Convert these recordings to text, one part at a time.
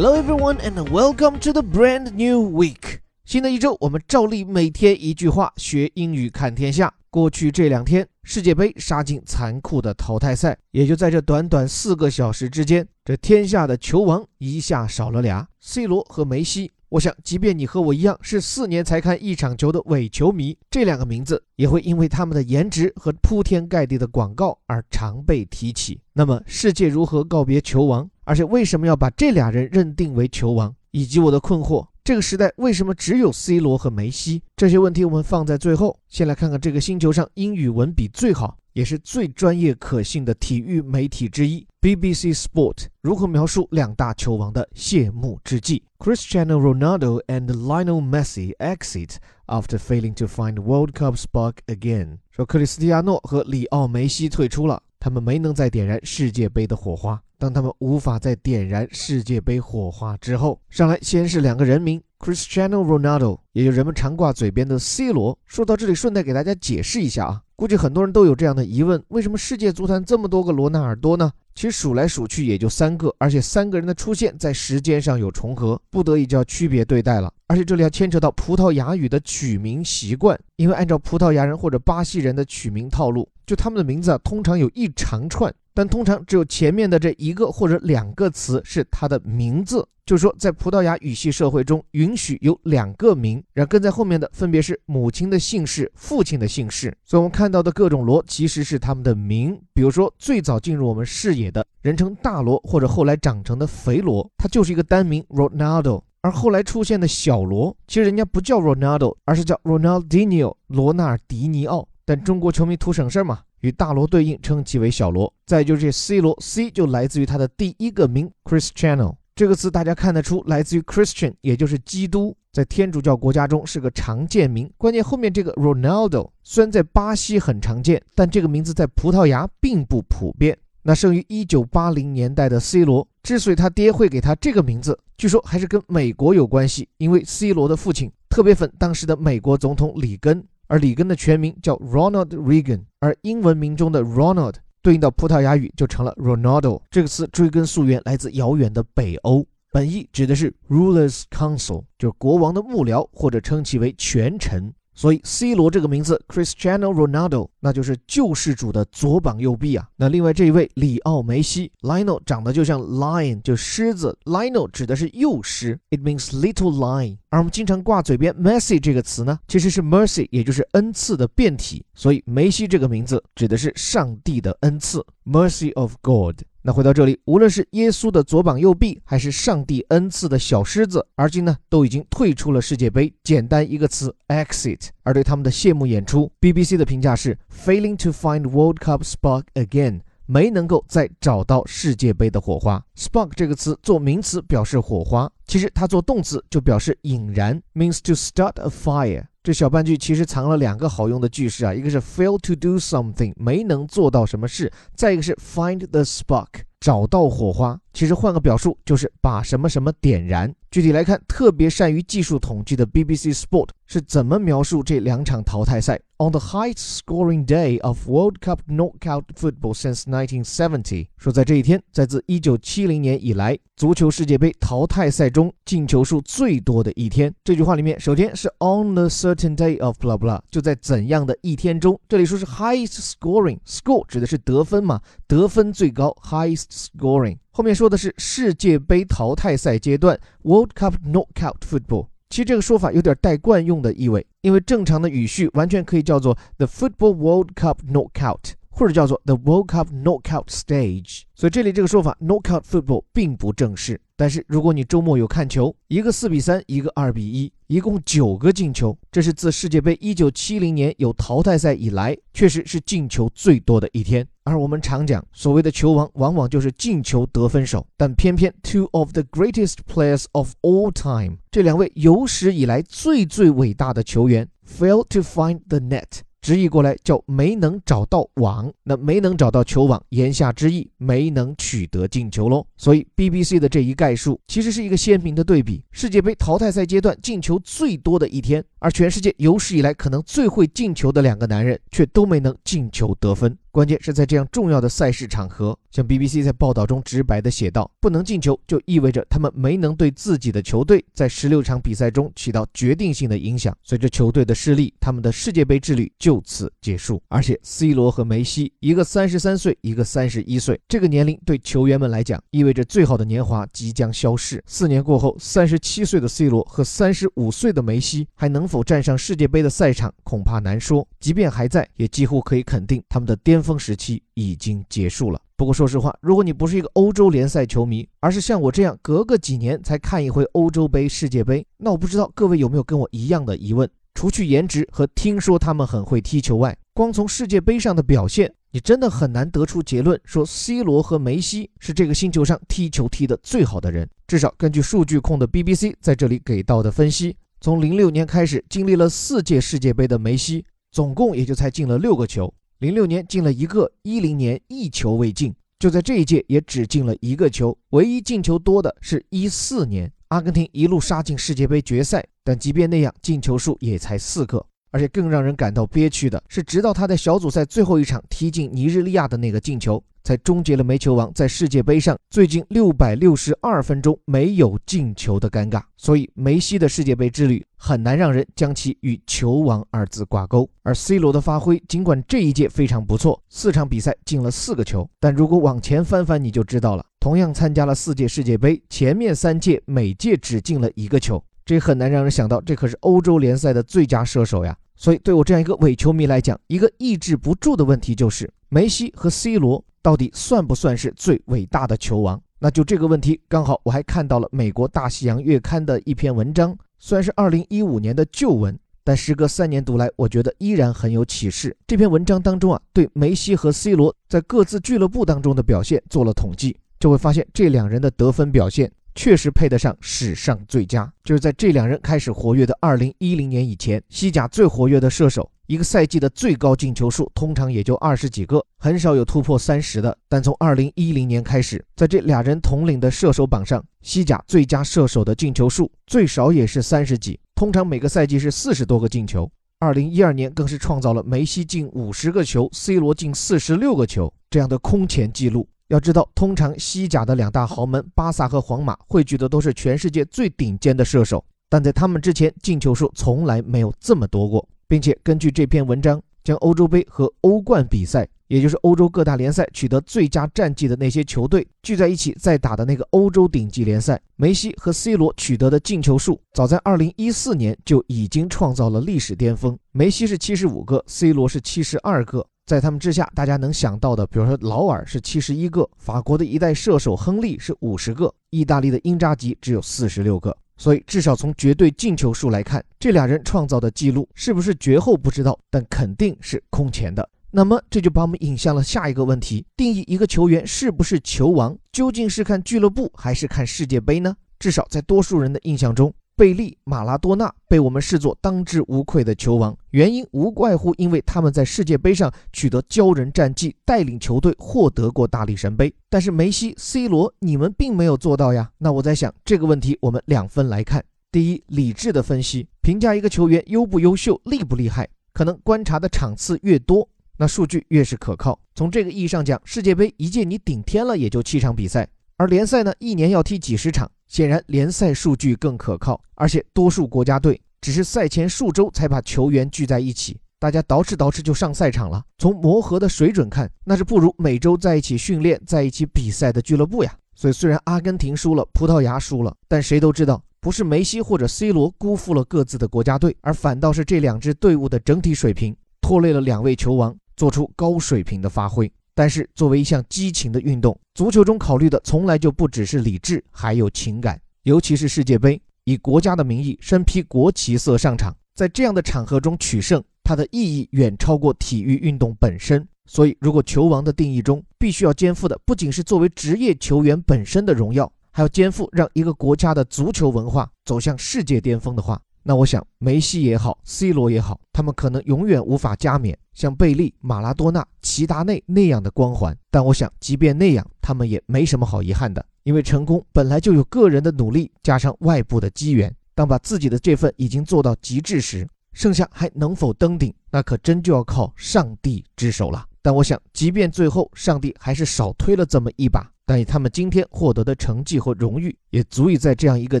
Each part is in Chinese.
Hello everyone and welcome to the brand new week。新的一周，我们照例每天一句话学英语看天下。过去这两天，世界杯杀进残酷的淘汰赛，也就在这短短四个小时之间，这天下的球王一下少了俩，C 罗和梅西。我想，即便你和我一样是四年才看一场球的伪球迷，这两个名字也会因为他们的颜值和铺天盖地的广告而常被提起。那么，世界如何告别球王？而且为什么要把这俩人认定为球王？以及我的困惑：这个时代为什么只有 C 罗和梅西？这些问题我们放在最后。先来看看这个星球上英语文笔最好，也是最专业可信的体育媒体之一 BBC Sport 如何描述两大球王的谢幕之际：Cristiano Ronaldo and Lionel Messi exit after failing to find World Cup spark again。说克里斯蒂亚诺和里奥梅西退出了，他们没能再点燃世界杯的火花。当他们无法再点燃世界杯火花之后，上来先是两个人名，Cristiano Ronaldo，也就人们常挂嘴边的 C 罗。说到这里，顺带给大家解释一下啊，估计很多人都有这样的疑问：为什么世界足坛这么多个罗纳尔多呢？其实数来数去也就三个，而且三个人的出现在时间上有重合，不得已就要区别对待了。而且这里要牵扯到葡萄牙语的取名习惯，因为按照葡萄牙人或者巴西人的取名套路，就他们的名字啊，通常有一长串。但通常只有前面的这一个或者两个词是他的名字，就是说，在葡萄牙语系社会中，允许有两个名，然后跟在后面的分别是母亲的姓氏、父亲的姓氏。所以，我们看到的各种罗其实是他们的名。比如说，最早进入我们视野的人称大罗，或者后来长成的肥罗，它就是一个单名 Ronaldo。而后来出现的小罗，其实人家不叫 Ronaldo，而是叫 Ronaldinho 罗纳尔迪尼奥。但中国球迷图省事儿嘛。与大罗对应，称其为小罗。再就是 C 罗，C 就来自于他的第一个名 Christiano，这个词，大家看得出来自于 Christian，也就是基督，在天主教国家中是个常见名。关键后面这个 Ronaldo 虽然在巴西很常见，但这个名字在葡萄牙并不普遍。那生于1980年代的 C 罗，之所以他爹会给他这个名字，据说还是跟美国有关系，因为 C 罗的父亲特别粉当时的美国总统里根。而里根的全名叫 Ronald Reagan，而英文名中的 Ronald 对应到葡萄牙语就成了 Ronaldo。这个词追根溯源，来自遥远的北欧，本意指的是 Ruler's Council，就是国王的幕僚，或者称其为权臣。所以，C 罗这个名字，Cristiano Ronaldo，那就是救世主的左膀右臂啊。那另外这一位里奥梅西，Lionel 长得就像 lion，就狮子，Lionel 指的是幼狮，it means little lion。而我们经常挂嘴边 Messi 这个词呢，其实是 mercy，也就是恩赐的变体。所以，梅西这个名字指的是上帝的恩赐，mercy of God。那回到这里，无论是耶稣的左膀右臂，还是上帝恩赐的小狮子，而今呢都已经退出了世界杯。简单一个词，exit。而对他们的谢幕演出，BBC 的评价是 failing to find World Cup spark again，没能够再找到世界杯的火花。spark 这个词做名词表示火花，其实它做动词就表示引燃，means to start a fire。这小半句其实藏了两个好用的句式啊，一个是 fail to do something，没能做到什么事；再一个是 find the spark，找到火花。其实换个表述就是把什么什么点燃。具体来看，特别善于技术统计的 BBC Sport 是怎么描述这两场淘汰赛？On the highest scoring day of World Cup knockout football since 1970，说在这一天，在自1970年以来，足球世界杯淘汰赛中进球数最多的一天。这句话里面，首先是 on the certain day of blah blah，就在怎样的一天中。这里说是 highest scoring，score 指的是得分嘛，得分最高，highest scoring。后面说的是世界杯淘汰赛阶段 （World Cup Knockout Football）。其实这个说法有点带惯用的意味，因为正常的语序完全可以叫做 The Football World Cup Knockout，或者叫做 The World Cup Knockout Stage。所以这里这个说法 Knockout Football 并不正式。但是如果你周末有看球，一个四比三，一个二比一，一共九个进球，这是自世界杯一九七零年有淘汰赛以来，确实是进球最多的一天。而我们常讲，所谓的球王，往往就是进球得分手。但偏偏 two of the greatest players of all time，这两位有史以来最最伟大的球员，fail to find the net。直译过来叫没能找到网，那没能找到球网，言下之意没能取得进球喽。所以 BBC 的这一概述其实是一个鲜明的对比：世界杯淘汰赛阶段进球最多的一天，而全世界有史以来可能最会进球的两个男人却都没能进球得分。关键是在这样重要的赛事场合，像 BBC 在报道中直白地写道：“不能进球就意味着他们没能对自己的球队在十六场比赛中起到决定性的影响。随着球队的失利，他们的世界杯之旅就此结束。而且，C 罗和梅西，一个三十三岁，一个三十一岁，这个年龄对球员们来讲，意味着最好的年华即将消逝。四年过后，三十七岁的 C 罗和三十五岁的梅西还能否站上世界杯的赛场，恐怕难说。即便还在，也几乎可以肯定他们的巅峰峰时期已经结束了。不过说实话，如果你不是一个欧洲联赛球迷，而是像我这样隔个几年才看一回欧洲杯、世界杯，那我不知道各位有没有跟我一样的疑问？除去颜值和听说他们很会踢球外，光从世界杯上的表现，你真的很难得出结论说 C 罗和梅西是这个星球上踢球踢得最好的人。至少根据数据控的 BBC 在这里给到的分析，从零六年开始经历了四届世界杯的梅西，总共也就才进了六个球。零六年进了一个，一零年一球未进，就在这一届也只进了一个球。唯一进球多的是一四年，阿根廷一路杀进世界杯决赛，但即便那样，进球数也才四个。而且更让人感到憋屈的是，直到他在小组赛最后一场踢进尼日利亚的那个进球。才终结了煤球王在世界杯上最近六百六十二分钟没有进球的尴尬，所以梅西的世界杯之旅很难让人将其与球王二字挂钩。而 C 罗的发挥，尽管这一届非常不错，四场比赛进了四个球，但如果往前翻翻，你就知道了，同样参加了四届世界杯，前面三届每届只进了一个球，这很难让人想到，这可是欧洲联赛的最佳射手呀。所以对我这样一个伪球迷来讲，一个抑制不住的问题就是梅西和 C 罗。到底算不算是最伟大的球王？那就这个问题，刚好我还看到了美国大西洋月刊的一篇文章，虽然是二零一五年的旧文，但时隔三年读来，我觉得依然很有启示。这篇文章当中啊，对梅西和 C 罗在各自俱乐部当中的表现做了统计，就会发现这两人的得分表现确实配得上史上最佳。就是在这两人开始活跃的二零一零年以前，西甲最活跃的射手。一个赛季的最高进球数通常也就二十几个，很少有突破三十的。但从二零一零年开始，在这俩人统领的射手榜上，西甲最佳射手的进球数最少也是三十几，通常每个赛季是四十多个进球。二零一二年更是创造了梅西进五十个球，C 罗进四十六个球这样的空前纪录。要知道，通常西甲的两大豪门巴萨和皇马汇聚的都是全世界最顶尖的射手，但在他们之前，进球数从来没有这么多过。并且根据这篇文章，将欧洲杯和欧冠比赛，也就是欧洲各大联赛取得最佳战绩的那些球队聚在一起再打的那个欧洲顶级联赛，梅西和 C 罗取得的进球数，早在2014年就已经创造了历史巅峰。梅西是75个，C 罗是72个，在他们之下，大家能想到的，比如说劳尔是71个，法国的一代射手亨利是50个，意大利的英扎吉只有46个。所以，至少从绝对进球数来看，这俩人创造的记录是不是绝后不知道，但肯定是空前的。那么，这就把我们引向了下一个问题：定义一个球员是不是球王，究竟是看俱乐部还是看世界杯呢？至少在多数人的印象中。贝利、马拉多纳被我们视作当之无愧的球王，原因无外乎因为他们在世界杯上取得骄人战绩，带领球队获得过大力神杯。但是梅西、C 罗，你们并没有做到呀。那我在想这个问题，我们两分来看：第一，理智的分析，评价一个球员优不优秀、厉不厉害，可能观察的场次越多，那数据越是可靠。从这个意义上讲，世界杯一届你顶天了也就七场比赛，而联赛呢，一年要踢几十场。显然，联赛数据更可靠，而且多数国家队只是赛前数周才把球员聚在一起，大家捯饬捯饬就上赛场了。从磨合的水准看，那是不如每周在一起训练、在一起比赛的俱乐部呀。所以，虽然阿根廷输了，葡萄牙输了，但谁都知道，不是梅西或者 C 罗辜负了各自的国家队，而反倒是这两支队伍的整体水平拖累了两位球王做出高水平的发挥。但是，作为一项激情的运动，足球中考虑的从来就不只是理智，还有情感。尤其是世界杯，以国家的名义身披国旗色上场，在这样的场合中取胜，它的意义远超过体育运动本身。所以，如果球王的定义中必须要肩负的不仅是作为职业球员本身的荣耀，还要肩负让一个国家的足球文化走向世界巅峰的话，那我想，梅西也好，C 罗也好，他们可能永远无法加冕像贝利、马拉多纳、齐达内那样的光环。但我想，即便那样，他们也没什么好遗憾的，因为成功本来就有个人的努力加上外部的机缘。当把自己的这份已经做到极致时，剩下还能否登顶，那可真就要靠上帝之手了。但我想，即便最后上帝还是少推了这么一把，但以他们今天获得的成绩和荣誉，也足以在这样一个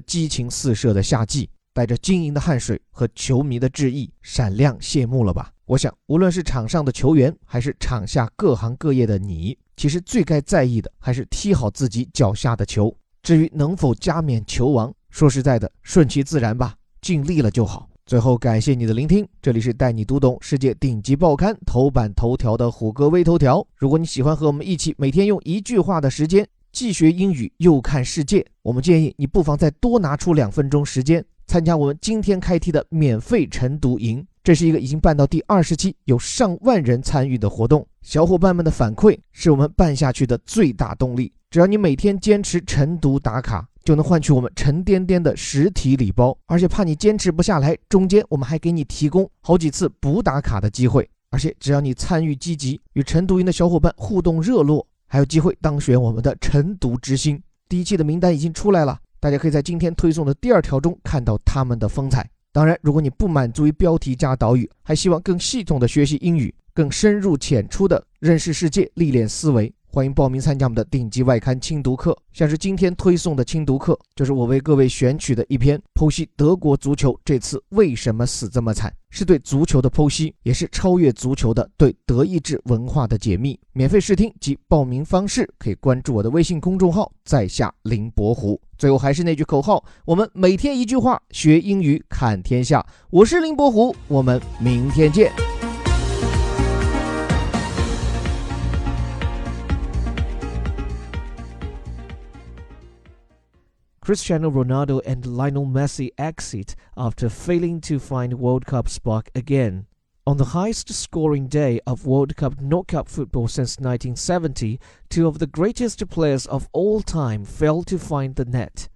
激情四射的夏季，带着晶莹的汗水和球迷的致意，闪亮谢幕了吧？我想，无论是场上的球员，还是场下各行各业的你，其实最该在意的还是踢好自己脚下的球。至于能否加冕球王，说实在的，顺其自然吧，尽力了就好。最后，感谢你的聆听，这里是带你读懂世界顶级报刊头版头条的虎哥微头条。如果你喜欢和我们一起每天用一句话的时间既学英语又看世界，我们建议你不妨再多拿出两分钟时间，参加我们今天开题的免费晨读营。这是一个已经办到第二十期、有上万人参与的活动，小伙伴们的反馈是我们办下去的最大动力。只要你每天坚持晨读打卡，就能换取我们沉甸甸的实体礼包。而且怕你坚持不下来，中间我们还给你提供好几次补打卡的机会。而且只要你参与积极，与晨读营的小伙伴互动热络，还有机会当选我们的晨读之星。第一期的名单已经出来了，大家可以在今天推送的第二条中看到他们的风采。当然，如果你不满足于标题加导语，还希望更系统的学习英语，更深入浅出的认识世界，历练思维。欢迎报名参加我们的顶级外刊精读课，像是今天推送的精读课，就是我为各位选取的一篇剖析德国足球这次为什么死这么惨，是对足球的剖析，也是超越足球的对德意志文化的解密。免费试听及报名方式可以关注我的微信公众号，在下林伯湖。最后还是那句口号，我们每天一句话，学英语看天下。我是林伯湖，我们明天见。Cristiano Ronaldo and Lionel Messi exit after failing to find World Cup spark again. On the highest scoring day of World Cup knockout football since 1970, two of the greatest players of all time failed to find the net.